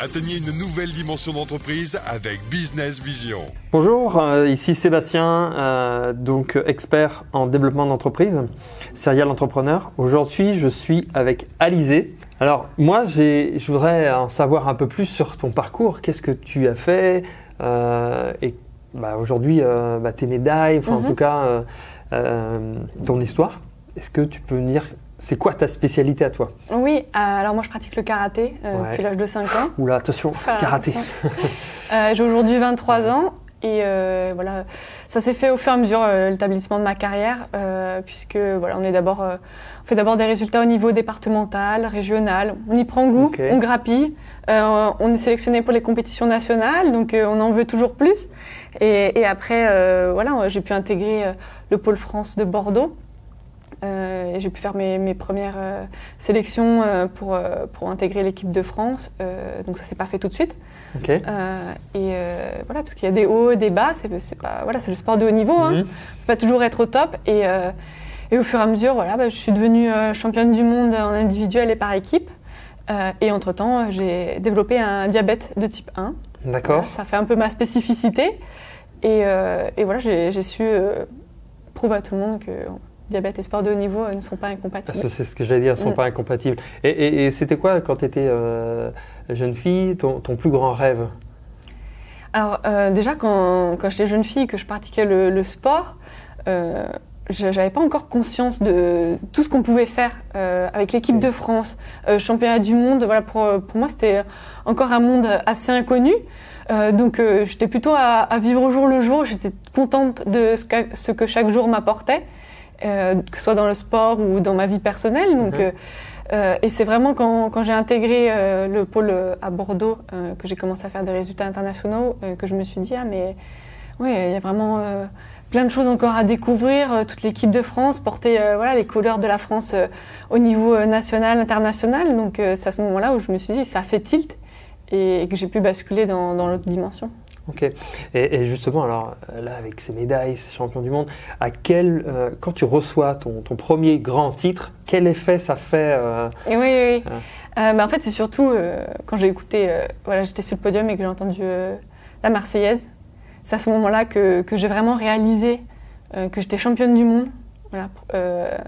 Atteignez une nouvelle dimension d'entreprise avec Business Vision. Bonjour, euh, ici Sébastien, euh, donc euh, expert en développement d'entreprise, serial entrepreneur. Aujourd'hui, je suis avec Alizé. Alors moi, je voudrais en savoir un peu plus sur ton parcours. Qu'est-ce que tu as fait et bah, aujourd'hui, bah, tes médailles, enfin en mhm. tout cas ton histoire. Est-ce que tu peux me dire c'est quoi ta spécialité à toi Oui, euh, alors moi je pratique le karaté euh, depuis l'âge de 5 ans. Oula, attention, karaté. Euh, j'ai aujourd'hui 23 ans et voilà, ça s'est fait au fur et à mesure l'établissement de ma carrière puisque voilà, on est d'abord on fait d'abord des résultats au niveau départemental, régional, on y prend goût, on grappille, on est sélectionné pour les compétitions nationales donc on en veut toujours plus. Et, et après voilà, j'ai pu intégrer le pôle France de Bordeaux euh, j'ai pu faire mes, mes premières euh, sélections euh, pour, pour intégrer l'équipe de France. donc ça s'est pas fait tout de suite. et voilà, parce qu'il y a des hauts, des bas. C'est pas voilà, c'est le sport de haut niveau. Hein. Mhm. Pas toujours être au top. Et, et au fur et à mesure, voilà, bah, je suis devenue championne du monde en individuel et par équipe. et entre temps, j'ai développé un diabète de type 1. D'accord. ça fait un peu ma spécificité. Et, et voilà, j'ai su prouver à tout le monde que diabète et sport de haut niveau euh, ne sont pas incompatibles. C'est ce que j'allais dire, ne sont mm. pas incompatibles. Et, c'était quoi, quand tu étais euh, jeune fille, ton, plus grand rêve? Alors, euh, déjà, quand, quand j'étais jeune fille, que je pratiquais le, sport, euh, j'avais pas encore conscience de tout ce qu'on pouvait faire avec l'équipe de France, championnat du monde. Voilà, pour, pour moi, c'était encore un monde assez inconnu. donc, j'étais plutôt à, à, vivre au jour le jour. J'étais contente de ce que, ce que chaque jour m'apportait. Euh, que ce soit dans le sport ou dans ma vie personnelle. Donc, mhm. euh, euh, et c'est vraiment quand, quand j'ai intégré le pôle à Bordeaux que j'ai commencé à faire des résultats internationaux que je me suis dit ah mais oui il y a vraiment plein de choses encore à découvrir. toute l'équipe de France porter voilà les couleurs de la France au niveau national, international. Donc c'est à ce moment-là où je me suis dit ça a fait tilt et, que j'ai pu basculer dans, dans l'autre dimension. Ok. Et, justement, alors là, avec ces médailles, ces champions du monde, à quel, euh, quand tu reçois ton, ton, premier grand titre, quel effet ça fait euh, Oui, oui. Euh, bah, en fait, c'est surtout quand j'ai écouté, voilà, j'étais sur le podium et que j'ai entendu la Marseillaise. C'est à ce moment-là que, que j'ai vraiment réalisé que j'étais championne du monde voilà,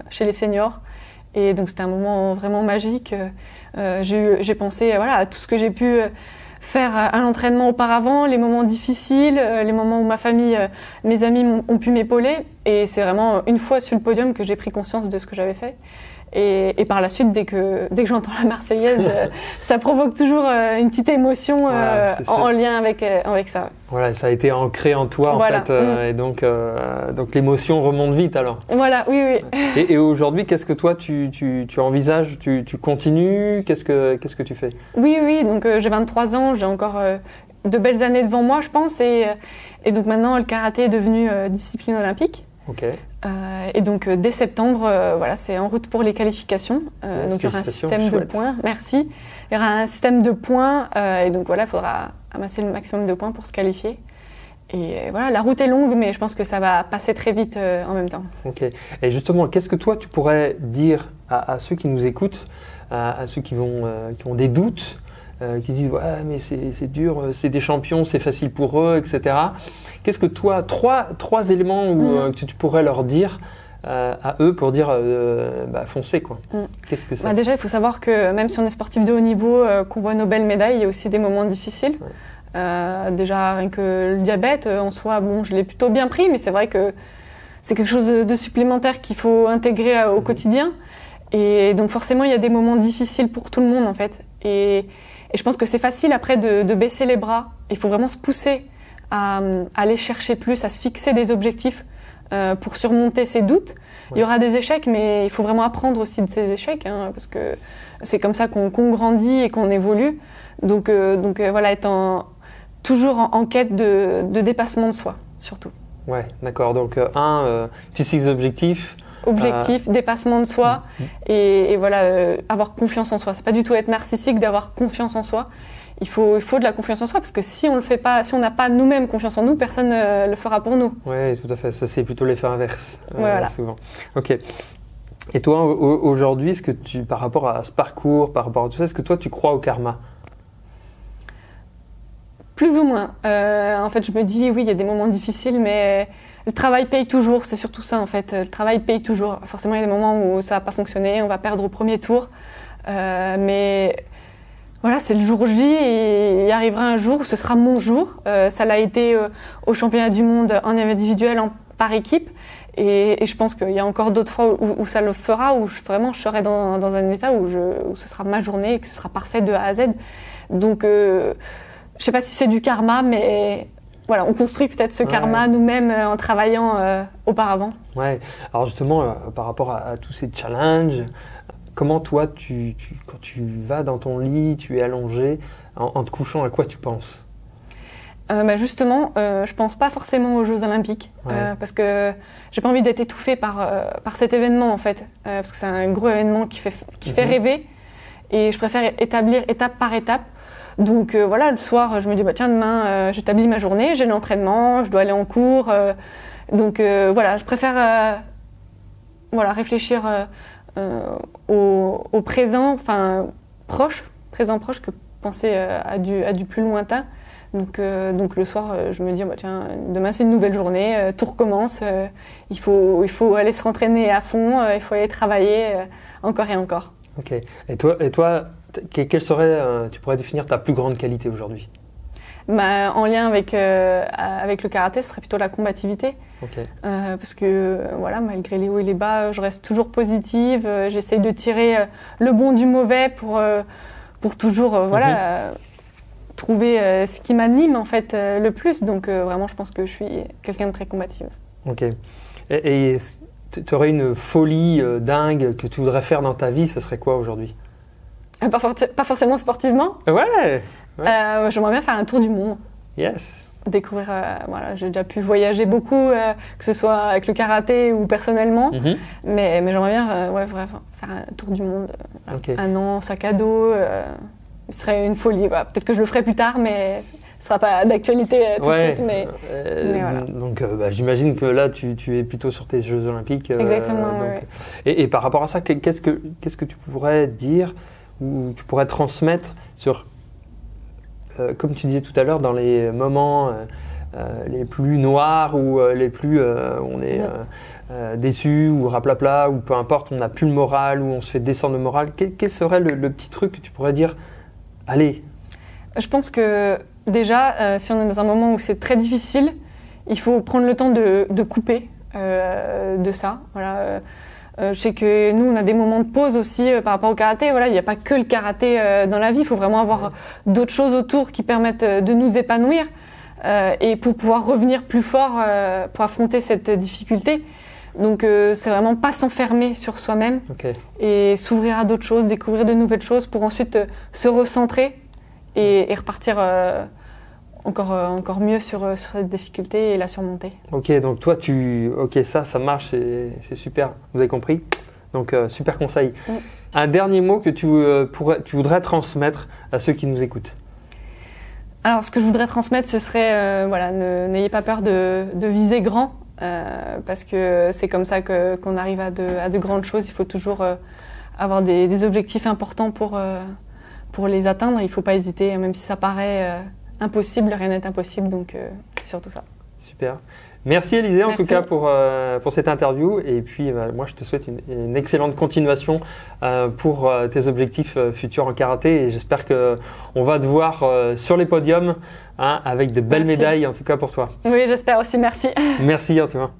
chez les seniors. Et donc c'était un moment vraiment magique. j'ai pensé voilà, à tout ce que j'ai pu faire un entraînement auparavant, les moments difficiles, euh, les moments où ma famille, euh, mes amis ont pu m'épauler. Et c'est vraiment une fois sur le podium que j'ai pris conscience de ce que j'avais fait. Et, et, par la suite, dès que, dès que j'entends la Marseillaise, euh, ça provoque toujours euh, une petite émotion euh, en, lien avec, avec ça. Voilà, ça a été ancré en toi, en fait. Mm. Et donc, donc l'émotion remonte vite alors. Voilà, oui, oui. Et, et aujourd'hui, qu'est-ce que toi, tu, tu, tu envisages tu, tu, continues Qu'est-ce que Qu'est-ce que tu fais? Oui, oui, donc j'ai 23 ans, j'ai encore de belles années devant moi, je pense. Et, et donc maintenant, le karaté est devenu discipline olympique. Euh, et donc euh, dès septembre, euh, voilà, c'est en route pour les qualifications. donc il y aura un système de points. Merci. Il y aura un système de points et donc voilà, il faudra amasser le maximum de points pour se qualifier. Et voilà, la route est longue, mais je pense que ça va passer très vite en même temps. Ok. Et justement, qu'est-ce que toi tu pourrais dire à, ceux qui nous écoutent, à, ceux qui vont, qui ont des doutes, qui disent ouais mais c'est dur, c'est des champions, c'est facile pour eux, etc. Qu'est-ce que toi, trois, trois éléments mm. euh, que tu pourrais leur dire euh, à eux pour dire euh, bah, foncez quoi. Mm. Qu'est-ce que c'est bah, Déjà, il faut savoir que même si on est sportif de haut niveau, qu'on voit nos belles médailles, il y a aussi des moments difficiles. déjà, rien que le diabète en soi, bon, je l'ai plutôt bien pris, mais c'est vrai que c'est quelque chose de, supplémentaire qu'il faut intégrer au mm. quotidien. Et donc forcément, il y a des moments difficiles pour tout le monde en fait. Et, je pense que c'est facile après de, de, baisser les bras. Il faut vraiment se pousser à, aller chercher plus, à se fixer des objectifs euh, pour surmonter ses doutes. Il y aura des échecs, mais il faut vraiment apprendre aussi de ces échecs, hein, parce que c'est comme ça qu'on grandit et qu'on évolue. Donc, euh, donc euh, voilà, être toujours en, quête de, de, dépassement de soi, surtout. Ouais, d'accord. Donc un, fixer des objectifs. Objectif, dépassement de soi, mm, mm. et, et, voilà, avoir confiance en soi. C'est pas du tout être narcissique d'avoir confiance en soi il faut, il faut de la confiance en soi parce que si on le fait pas, si on n'a pas nous-mêmes confiance en nous, personne ne le fera pour nous. Oui, tout à fait. Ça, c'est plutôt l'effet inverse. Euh, voilà. Souvent. Ok. Et toi, aujourd'hui, est-ce que tu, par rapport à ce parcours, par rapport à tout ça, est-ce que toi, tu crois au karma? Plus ou moins. Euh, en fait, je me dis, oui, il y a des moments difficiles, mais le travail paye toujours. C'est surtout ça, en fait. Le travail paye toujours. Forcément, il y a des moments où ça va pas fonctionner, on va perdre au premier tour. Euh, mais voilà, c'est le jour J et il arrivera un jour où ce sera mon jour. Euh, ça l'a été euh, au championnat du monde en individuel, en, par équipe. Et, je pense qu'il y a encore d'autres fois où, ça le fera, où je, vraiment je serai dans, dans un état où, je, où, ce sera ma journée et que ce sera parfait de A à Z. Donc, euh, je sais pas si c'est du karma, mais voilà, on construit peut-être ce Ouais. karma nous-mêmes euh, en travaillant euh, auparavant. Ouais. Alors justement, euh, par rapport à, à tous ces challenges, comment toi, tu, tu- quand tu vas dans ton lit, tu es allongé, en, en te couchant, à quoi tu penses? Euh, bah justement, euh, je pense pas forcément aux Jeux Olympiques Ouais. euh, parce que j'ai pas envie d'être étouffée par par cet événement en fait, parce que c'est un gros événement qui fait qui fait Mhm. rêver et je préfère établir étape par étape. Donc euh, voilà, le soir, je me dis bah tiens demain, euh, j'établis ma journée, j'ai l'entraînement, je dois aller en cours, euh, donc voilà, je préfère voilà réfléchir au, présent, enfin proche, présent proche que penser à du à du plus lointain. Donc, donc le soir, je me dis, bah, tiens, demain c'est une nouvelle journée, tout recommence, il, faut, il faut aller se rentraîner à fond, il faut aller travailler encore et encore. Ok. Et toi, et toi quelle serait, euh, tu pourrais définir ta plus grande qualité aujourd'hui? Bah, en lien avec, euh, avec le karaté, ce serait plutôt la combativité, euh, parce que voilà, malgré les hauts et les bas, je reste toujours positive, euh, j'essaye de tirer le bon du mauvais pour, pour toujours voilà, Mhm. trouver ce qui m'anime en fait le plus. Donc vraiment, je pense que je suis quelqu'un de très combative. Ok. Et tu aurais une folie dingue que tu voudrais faire dans ta vie, ce serait quoi aujourd'hui? Pas, forti- pas forcément sportivement. Ouais. Ouais. Euh, J'aimerais bien faire un tour du monde, Yes. découvrir. euh, voilà, j'ai déjà pu voyager beaucoup, euh, que ce soit avec le karaté ou personnellement, Mhm. mais, mais j'aimerais bien, euh, ouais, faire un tour du monde, euh, voilà. Ok. un an, sac à dos. euh, ce serait une folie. voilà. Peut-être que je le ferai plus tard, mais ce sera pas d'actualité euh, tout Ouais. de suite. Mais Euh, mais voilà. Donc, euh, bah, j'imagine que là, tu, tu es plutôt sur tes Jeux Olympiques. euh, Exactement, donc- ouais. et, et par rapport à ça, que- qu'est-ce que qu'est-ce que tu pourrais dire ou tu pourrais transmettre sur, euh, comme tu disais tout à l'heure, dans les moments euh, euh, les plus noirs ou euh, les plus où on est déçu ou raplapla ou peu importe, on n'a plus le moral ou on se fait descendre le moral. Quel, quel serait le, le petit truc que tu pourrais dire Allez, je pense que déjà, si on est dans un moment où c'est très difficile, il faut prendre le temps de, de couper de ça. Voilà. Euh, je sais que nous, on a des moments de pause aussi euh, par rapport au karaté. Voilà, il n'y a pas que le karaté euh, dans la vie. Il faut vraiment avoir d'autres choses autour qui permettent de nous épanouir et pour pouvoir revenir plus fort pour affronter cette difficulté. Donc, c'est vraiment pas s'enfermer sur soi-même et s'ouvrir à d'autres choses, découvrir de nouvelles choses pour ensuite se recentrer et, et repartir encore, euh, encore mieux sur, euh, sur cette difficulté et la surmonter. ok. Donc toi, tu, ok, ça, ça marche, c'est super. Vous avez compris Donc euh, super conseil. Mm. Un dernier mot que tu euh, pourrais, tu voudrais transmettre à ceux qui nous écoutent. Alors, ce que je voudrais transmettre, ce serait, euh, voilà, n'ayez pas peur de, de viser grand, parce que c'est comme ça qu'on arrive à de, à de grandes choses. Il faut toujours avoir des, des objectifs importants pour, pour les atteindre. Il ne faut pas hésiter, même si ça paraît impossible, rien n'est impossible, donc euh, c'est surtout ça. Super. Merci Élisée en tout cas pour, euh, pour cette interview et puis bah, moi je te souhaite une, une excellente continuation euh, pour euh, tes objectifs euh, futurs en karaté et j'espère que on va te voir euh, sur les podiums hein, avec de belles Merci. médailles en tout cas pour toi. Oui, j'espère aussi. Merci. Merci en tout cas.